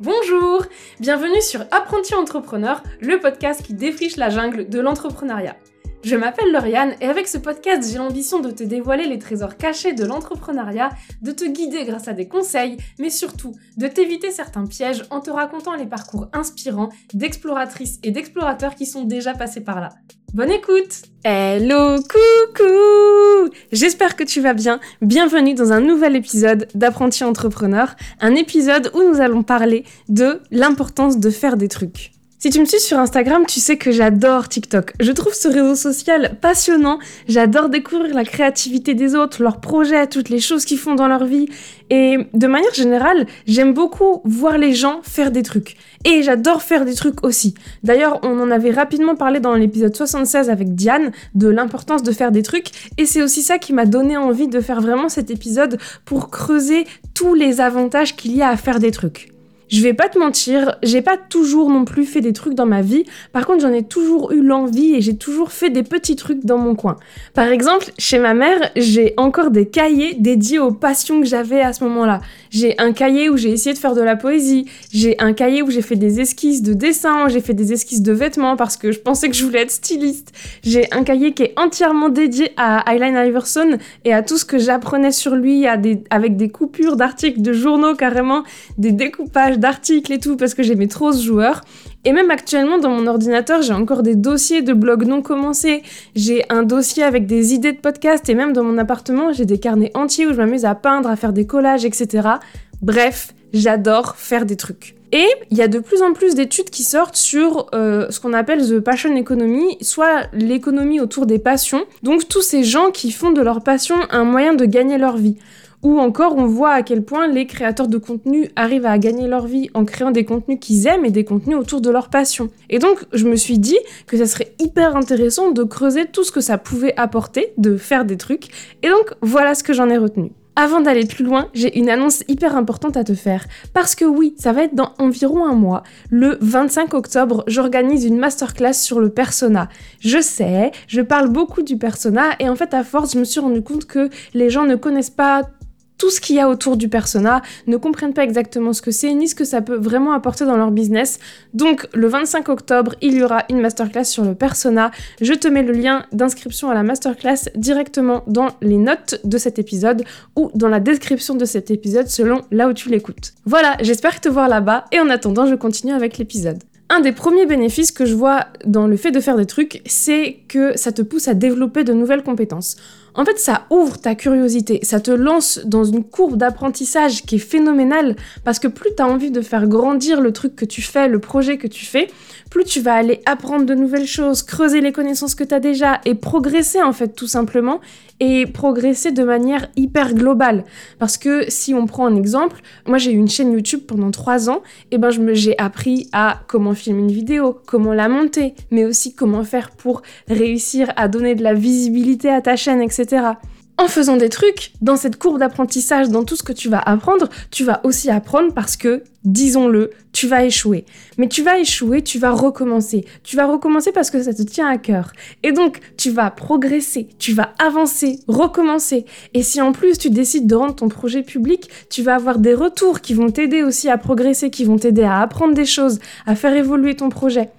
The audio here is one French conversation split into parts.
Bonjour Bienvenue sur Apprenti Entrepreneur, le podcast qui défriche la jungle de l'entrepreneuriat. Je m'appelle Lauriane et avec ce podcast, j'ai l'ambition de te dévoiler les trésors cachés de l'entrepreneuriat, de te guider grâce à des conseils, mais surtout de t'éviter certains pièges en te racontant les parcours inspirants d'exploratrices et d'explorateurs qui sont déjà passés par là. Bonne écoute Hello, coucou J'espère que tu vas bien. Bienvenue dans un nouvel épisode d'Apprenti Entrepreneur, un épisode où nous allons parler de l'importance de faire des trucs. Si tu me suis sur Instagram, tu sais que j'adore TikTok. Je trouve ce réseau social passionnant. J'adore découvrir la créativité des autres, leurs projets, toutes les choses qu'ils font dans leur vie. Et de manière générale, j'aime beaucoup voir les gens faire des trucs. Et j'adore faire des trucs aussi. D'ailleurs, on en avait rapidement parlé dans l'épisode 76 avec Diane de l'importance de faire des trucs. Et c'est aussi ça qui m'a donné envie de faire vraiment cet épisode pour creuser tous les avantages qu'il y a à faire des trucs. Je vais pas te mentir, j'ai pas toujours non plus fait des trucs dans ma vie. Par contre, j'en ai toujours eu l'envie et j'ai toujours fait des petits trucs dans mon coin. Par exemple, chez ma mère, j'ai encore des cahiers dédiés aux passions que j'avais à ce moment-là. J'ai un cahier où j'ai essayé de faire de la poésie. J'ai un cahier où j'ai fait des esquisses de dessin. J'ai fait des esquisses de vêtements parce que je pensais que je voulais être styliste. J'ai un cahier qui est entièrement dédié à Eyeline Iverson et à tout ce que j'apprenais sur lui avec des coupures d'articles de journaux carrément, des découpages d'articles et tout parce que j'aimais trop ce joueur. Et même actuellement, dans mon ordinateur, j'ai encore des dossiers de blogs non commencés. J'ai un dossier avec des idées de podcast et même dans mon appartement, j'ai des carnets entiers où je m'amuse à peindre, à faire des collages, etc. Bref, j'adore faire des trucs. Et il y a de plus en plus d'études qui sortent sur euh, ce qu'on appelle the passion economy, soit l'économie autour des passions. Donc tous ces gens qui font de leur passion un moyen de gagner leur vie. Ou encore, on voit à quel point les créateurs de contenu arrivent à gagner leur vie en créant des contenus qu'ils aiment et des contenus autour de leur passion. Et donc, je me suis dit que ça serait hyper intéressant de creuser tout ce que ça pouvait apporter, de faire des trucs. Et donc, voilà ce que j'en ai retenu. Avant d'aller plus loin, j'ai une annonce hyper importante à te faire. Parce que oui, ça va être dans environ un mois. Le 25 octobre, j'organise une masterclass sur le persona. Je sais, je parle beaucoup du persona et en fait à force, je me suis rendu compte que les gens ne connaissent pas tout ce qu'il y a autour du persona, ne comprennent pas exactement ce que c'est, ni ce que ça peut vraiment apporter dans leur business. Donc le 25 octobre, il y aura une masterclass sur le persona. Je te mets le lien d'inscription à la masterclass directement dans les notes de cet épisode ou dans la description de cet épisode selon là où tu l'écoutes. Voilà, j'espère te voir là-bas et en attendant, je continue avec l'épisode. Un des premiers bénéfices que je vois dans le fait de faire des trucs, c'est que ça te pousse à développer de nouvelles compétences. En fait, ça ouvre ta curiosité, ça te lance dans une courbe d'apprentissage qui est phénoménale parce que plus tu as envie de faire grandir le truc que tu fais, le projet que tu fais, plus tu vas aller apprendre de nouvelles choses, creuser les connaissances que tu as déjà et progresser en fait tout simplement et progresser de manière hyper globale. Parce que si on prend un exemple, moi j'ai eu une chaîne YouTube pendant trois ans, et ben j'ai appris à comment filmer une vidéo, comment la monter, mais aussi comment faire pour réussir à donner de la visibilité à ta chaîne, etc en faisant des trucs, dans cette courbe d'apprentissage, dans tout ce que tu vas apprendre, tu vas aussi apprendre parce que, disons-le, tu vas échouer. Mais tu vas échouer, tu vas recommencer. Tu vas recommencer parce que ça te tient à cœur. Et donc, tu vas progresser, tu vas avancer, recommencer. Et si en plus tu décides de rendre ton projet public, tu vas avoir des retours qui vont t'aider aussi à progresser, qui vont t'aider à apprendre des choses, à faire évoluer ton projet.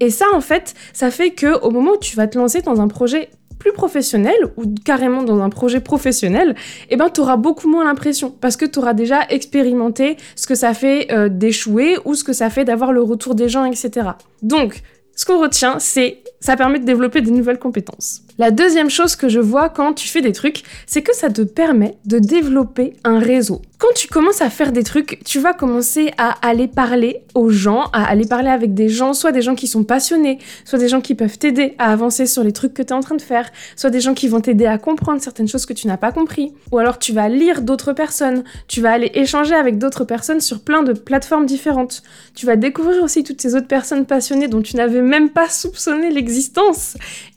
Et ça, en fait, ça fait que au moment où tu vas te lancer dans un projet plus professionnel ou carrément dans un projet professionnel, eh ben, tu beaucoup moins l'impression parce que tu auras déjà expérimenté ce que ça fait euh, d'échouer ou ce que ça fait d'avoir le retour des gens, etc. Donc, ce qu'on retient, c'est ça permet de développer des nouvelles compétences. La deuxième chose que je vois quand tu fais des trucs, c'est que ça te permet de développer un réseau. Quand tu commences à faire des trucs, tu vas commencer à aller parler aux gens, à aller parler avec des gens, soit des gens qui sont passionnés, soit des gens qui peuvent t'aider à avancer sur les trucs que tu es en train de faire, soit des gens qui vont t'aider à comprendre certaines choses que tu n'as pas compris. Ou alors tu vas lire d'autres personnes, tu vas aller échanger avec d'autres personnes sur plein de plateformes différentes. Tu vas découvrir aussi toutes ces autres personnes passionnées dont tu n'avais même pas soupçonné l'existence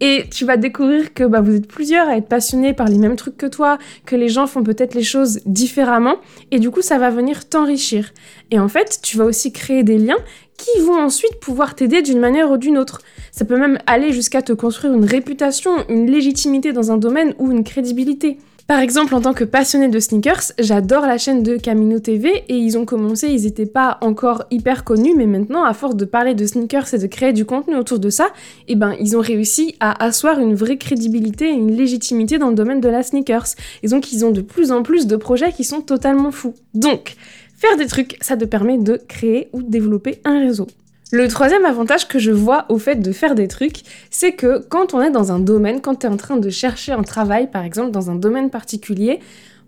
et tu vas découvrir que bah, vous êtes plusieurs à être passionnés par les mêmes trucs que toi, que les gens font peut-être les choses différemment, et du coup ça va venir t'enrichir. Et en fait, tu vas aussi créer des liens qui vont ensuite pouvoir t'aider d'une manière ou d'une autre. Ça peut même aller jusqu'à te construire une réputation, une légitimité dans un domaine ou une crédibilité. Par exemple, en tant que passionné de sneakers, j'adore la chaîne de Camino TV et ils ont commencé, ils n'étaient pas encore hyper connus, mais maintenant, à force de parler de sneakers et de créer du contenu autour de ça, eh ben, ils ont réussi à asseoir une vraie crédibilité et une légitimité dans le domaine de la sneakers. Et donc, ils ont de plus en plus de projets qui sont totalement fous. Donc, faire des trucs, ça te permet de créer ou développer un réseau. Le troisième avantage que je vois au fait de faire des trucs, c'est que quand on est dans un domaine, quand tu es en train de chercher un travail, par exemple, dans un domaine particulier,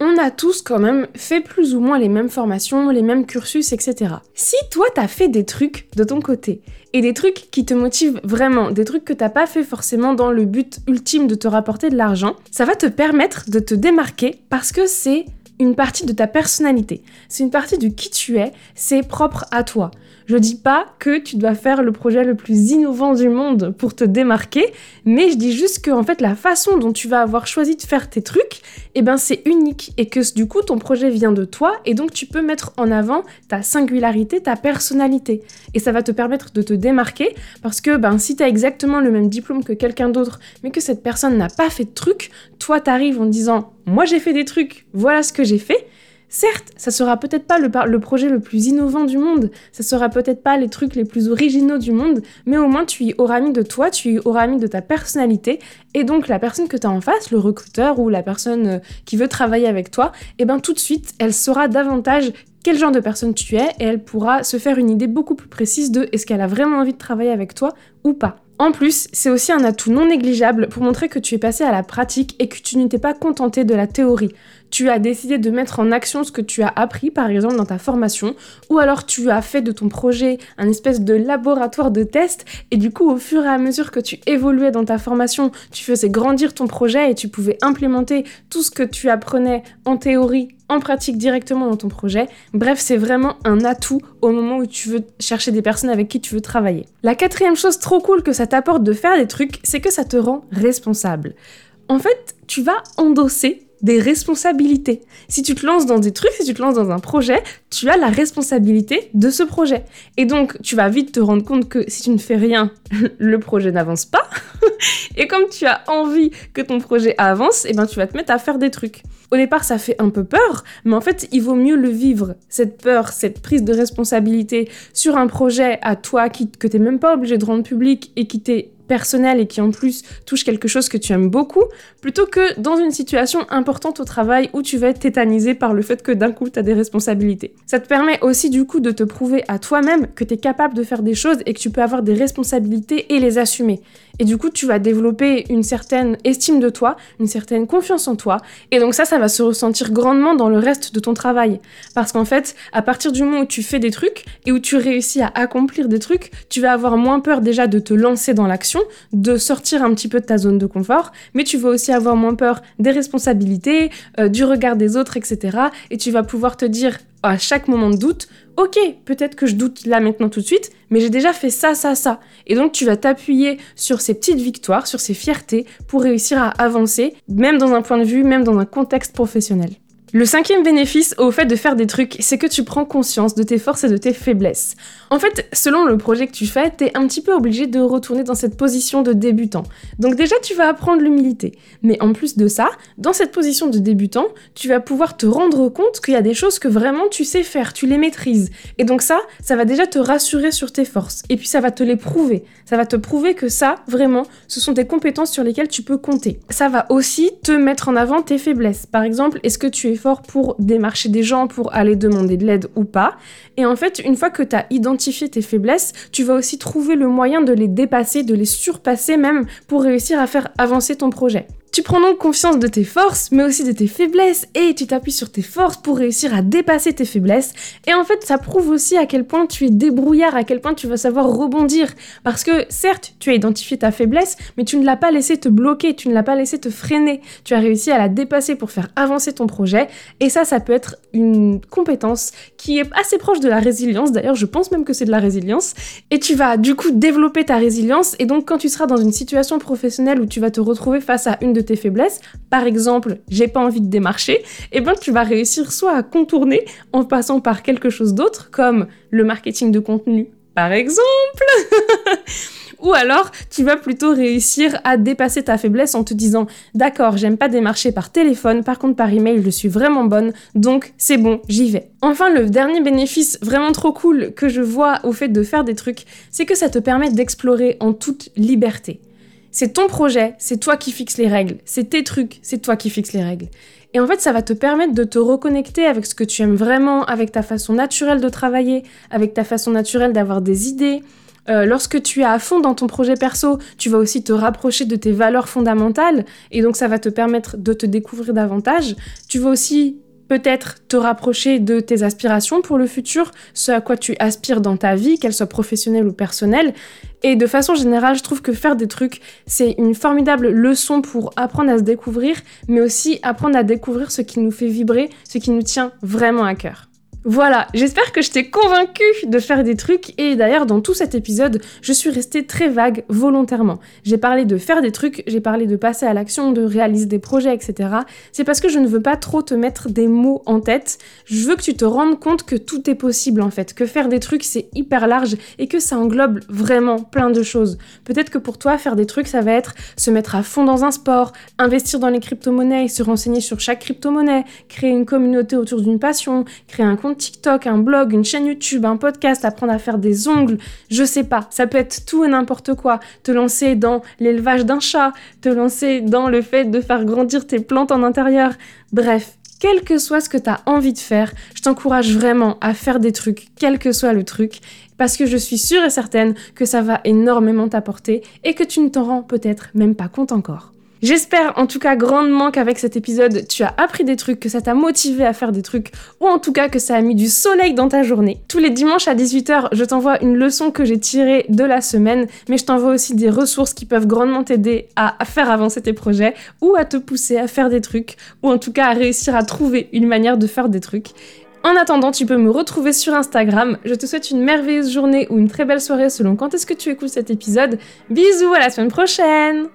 on a tous quand même fait plus ou moins les mêmes formations, les mêmes cursus, etc. Si toi t'as fait des trucs de ton côté, et des trucs qui te motivent vraiment, des trucs que t'as pas fait forcément dans le but ultime de te rapporter de l'argent, ça va te permettre de te démarquer parce que c'est une partie de ta personnalité. C'est une partie de qui tu es, c'est propre à toi. Je dis pas que tu dois faire le projet le plus innovant du monde pour te démarquer, mais je dis juste que en fait la façon dont tu vas avoir choisi de faire tes trucs, eh ben c'est unique et que du coup ton projet vient de toi et donc tu peux mettre en avant ta singularité, ta personnalité et ça va te permettre de te démarquer parce que ben si tu as exactement le même diplôme que quelqu'un d'autre mais que cette personne n'a pas fait de trucs, toi t'arrives en disant moi j'ai fait des trucs, voilà ce que j'ai fait Certes, ça sera peut-être pas le, projet le plus innovant du monde, ça sera peut-être pas les trucs les plus originaux du monde, mais au moins tu y auras mis de toi, tu y auras mis de ta personnalité, et donc la personne que tu as en face, le recruteur ou la personne euh, qui veut travailler avec toi, et eh ben tout de suite, elle saura davantage quel genre de personne tu es et elle pourra se faire une idée beaucoup plus précise de est-ce qu'elle a vraiment envie de travailler avec toi ou pas. En plus, c'est aussi un atout non négligeable pour montrer que tu es passé à la pratique et que tu n'étais pas contenté de la théorie. Tu as décidé de mettre en action ce que tu as appris, par exemple, dans ta formation, ou alors tu as fait de ton projet un espèce de laboratoire de test, et du coup, au fur et à mesure que tu évoluais dans ta formation, tu faisais grandir ton projet et tu pouvais implémenter tout ce que tu apprenais en théorie en pratique directement dans ton projet. Bref, c'est vraiment un atout au moment où tu veux chercher des personnes avec qui tu veux travailler. La quatrième chose trop cool que ça t'apporte de faire des trucs, c'est que ça te rend responsable. En fait, tu vas endosser des responsabilités. Si tu te lances dans des trucs, si tu te lances dans un projet, tu as la responsabilité de ce projet. Et donc, tu vas vite te rendre compte que si tu ne fais rien, le projet n'avance pas. et comme tu as envie que ton projet avance, et eh ben tu vas te mettre à faire des trucs. Au départ, ça fait un peu peur, mais en fait, il vaut mieux le vivre, cette peur, cette prise de responsabilité sur un projet à toi qui, que t'es même pas obligé de rendre public et qui t'est personnel et qui en plus touche quelque chose que tu aimes beaucoup, plutôt que dans une situation importante au travail où tu vas être tétanisé par le fait que d'un coup tu as des responsabilités. Ça te permet aussi du coup de te prouver à toi-même que tu es capable de faire des choses et que tu peux avoir des responsabilités et les assumer. Et du coup, tu vas développer une certaine estime de toi, une certaine confiance en toi. Et donc ça, ça va se ressentir grandement dans le reste de ton travail. Parce qu'en fait, à partir du moment où tu fais des trucs et où tu réussis à accomplir des trucs, tu vas avoir moins peur déjà de te lancer dans l'action, de sortir un petit peu de ta zone de confort, mais tu vas aussi avoir moins peur des responsabilités, euh, du regard des autres, etc. Et tu vas pouvoir te dire à chaque moment de doute, ok, peut-être que je doute là maintenant tout de suite, mais j'ai déjà fait ça, ça, ça. Et donc tu vas t'appuyer sur ces petites victoires, sur ces fiertés, pour réussir à avancer, même dans un point de vue, même dans un contexte professionnel. Le cinquième bénéfice au fait de faire des trucs, c'est que tu prends conscience de tes forces et de tes faiblesses. En fait, selon le projet que tu fais, t'es un petit peu obligé de retourner dans cette position de débutant. Donc déjà, tu vas apprendre l'humilité. Mais en plus de ça, dans cette position de débutant, tu vas pouvoir te rendre compte qu'il y a des choses que vraiment tu sais faire, tu les maîtrises. Et donc ça, ça va déjà te rassurer sur tes forces. Et puis ça va te les prouver. Ça va te prouver que ça, vraiment, ce sont des compétences sur lesquelles tu peux compter. Ça va aussi te mettre en avant tes faiblesses. Par exemple, est-ce que tu es pour démarcher des gens, pour aller demander de l'aide ou pas. Et en fait, une fois que tu as identifié tes faiblesses, tu vas aussi trouver le moyen de les dépasser, de les surpasser même pour réussir à faire avancer ton projet. Tu prends donc confiance de tes forces, mais aussi de tes faiblesses, et tu t'appuies sur tes forces pour réussir à dépasser tes faiblesses. Et en fait, ça prouve aussi à quel point tu es débrouillard, à quel point tu vas savoir rebondir. Parce que certes, tu as identifié ta faiblesse, mais tu ne l'as pas laissé te bloquer, tu ne l'as pas laissé te freiner. Tu as réussi à la dépasser pour faire avancer ton projet. Et ça, ça peut être une compétence qui est assez proche de la résilience. D'ailleurs, je pense même que c'est de la résilience. Et tu vas du coup développer ta résilience. Et donc, quand tu seras dans une situation professionnelle où tu vas te retrouver face à une de tes faiblesses, par exemple, j'ai pas envie de démarcher, et eh ben tu vas réussir soit à contourner en passant par quelque chose d'autre, comme le marketing de contenu, par exemple, Ou alors, tu vas plutôt réussir à dépasser ta faiblesse en te disant D'accord, j'aime pas démarcher par téléphone, par contre par email, je suis vraiment bonne, donc c'est bon, j'y vais. Enfin, le dernier bénéfice vraiment trop cool que je vois au fait de faire des trucs, c'est que ça te permet d'explorer en toute liberté. C'est ton projet, c'est toi qui fixes les règles, c'est tes trucs, c'est toi qui fixes les règles. Et en fait, ça va te permettre de te reconnecter avec ce que tu aimes vraiment, avec ta façon naturelle de travailler, avec ta façon naturelle d'avoir des idées, euh, lorsque tu es à fond dans ton projet perso, tu vas aussi te rapprocher de tes valeurs fondamentales et donc ça va te permettre de te découvrir davantage. Tu vas aussi peut-être te rapprocher de tes aspirations pour le futur, ce à quoi tu aspires dans ta vie, qu'elle soit professionnelle ou personnelle. Et de façon générale, je trouve que faire des trucs, c'est une formidable leçon pour apprendre à se découvrir, mais aussi apprendre à découvrir ce qui nous fait vibrer, ce qui nous tient vraiment à cœur. Voilà, j'espère que je t'ai convaincu de faire des trucs et d'ailleurs dans tout cet épisode, je suis restée très vague volontairement. J'ai parlé de faire des trucs, j'ai parlé de passer à l'action, de réaliser des projets, etc. C'est parce que je ne veux pas trop te mettre des mots en tête. Je veux que tu te rendes compte que tout est possible en fait, que faire des trucs c'est hyper large et que ça englobe vraiment plein de choses. Peut-être que pour toi, faire des trucs, ça va être se mettre à fond dans un sport, investir dans les crypto-monnaies, se renseigner sur chaque crypto-monnaie, créer une communauté autour d'une passion, créer un TikTok, un blog, une chaîne YouTube, un podcast, apprendre à faire des ongles, je sais pas, ça peut être tout et n'importe quoi. Te lancer dans l'élevage d'un chat, te lancer dans le fait de faire grandir tes plantes en intérieur. Bref, quel que soit ce que tu as envie de faire, je t'encourage vraiment à faire des trucs, quel que soit le truc, parce que je suis sûre et certaine que ça va énormément t'apporter et que tu ne t'en rends peut-être même pas compte encore. J'espère en tout cas grandement qu'avec cet épisode, tu as appris des trucs, que ça t'a motivé à faire des trucs, ou en tout cas que ça a mis du soleil dans ta journée. Tous les dimanches à 18h, je t'envoie une leçon que j'ai tirée de la semaine, mais je t'envoie aussi des ressources qui peuvent grandement t'aider à faire avancer tes projets, ou à te pousser à faire des trucs, ou en tout cas à réussir à trouver une manière de faire des trucs. En attendant, tu peux me retrouver sur Instagram. Je te souhaite une merveilleuse journée ou une très belle soirée selon quand est-ce que tu écoutes cet épisode. Bisous, à la semaine prochaine